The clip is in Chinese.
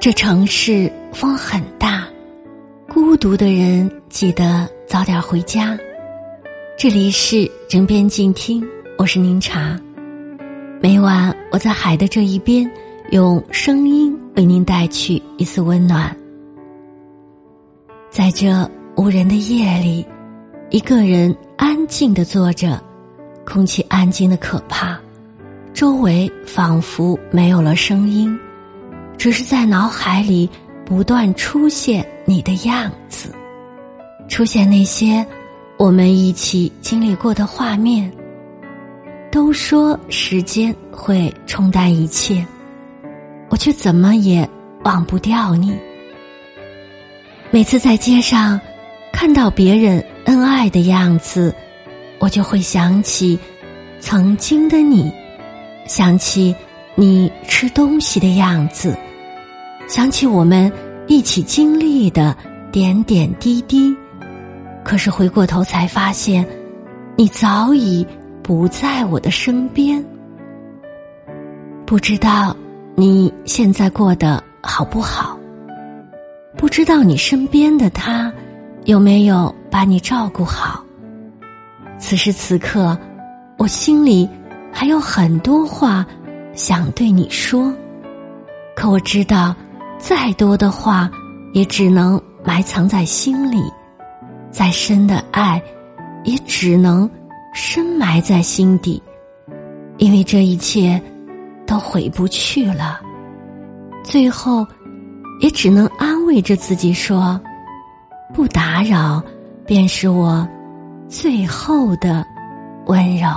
这城市风很大，孤独的人记得早点回家。这里是枕边静听，我是宁茶。每晚我在海的这一边，用声音为您带去一丝温暖。在这无人的夜里，一个人安静的坐着，空气安静的可怕，周围仿佛没有了声音。只是在脑海里不断出现你的样子，出现那些我们一起经历过的画面。都说时间会冲淡一切，我却怎么也忘不掉你。每次在街上看到别人恩爱的样子，我就会想起曾经的你，想起你吃东西的样子。想起我们一起经历的点点滴滴，可是回过头才发现，你早已不在我的身边。不知道你现在过得好不好？不知道你身边的他有没有把你照顾好？此时此刻，我心里还有很多话想对你说，可我知道。再多的话，也只能埋藏在心里；再深的爱，也只能深埋在心底。因为这一切都回不去了，最后也只能安慰着自己说：“不打扰，便是我最后的温柔。”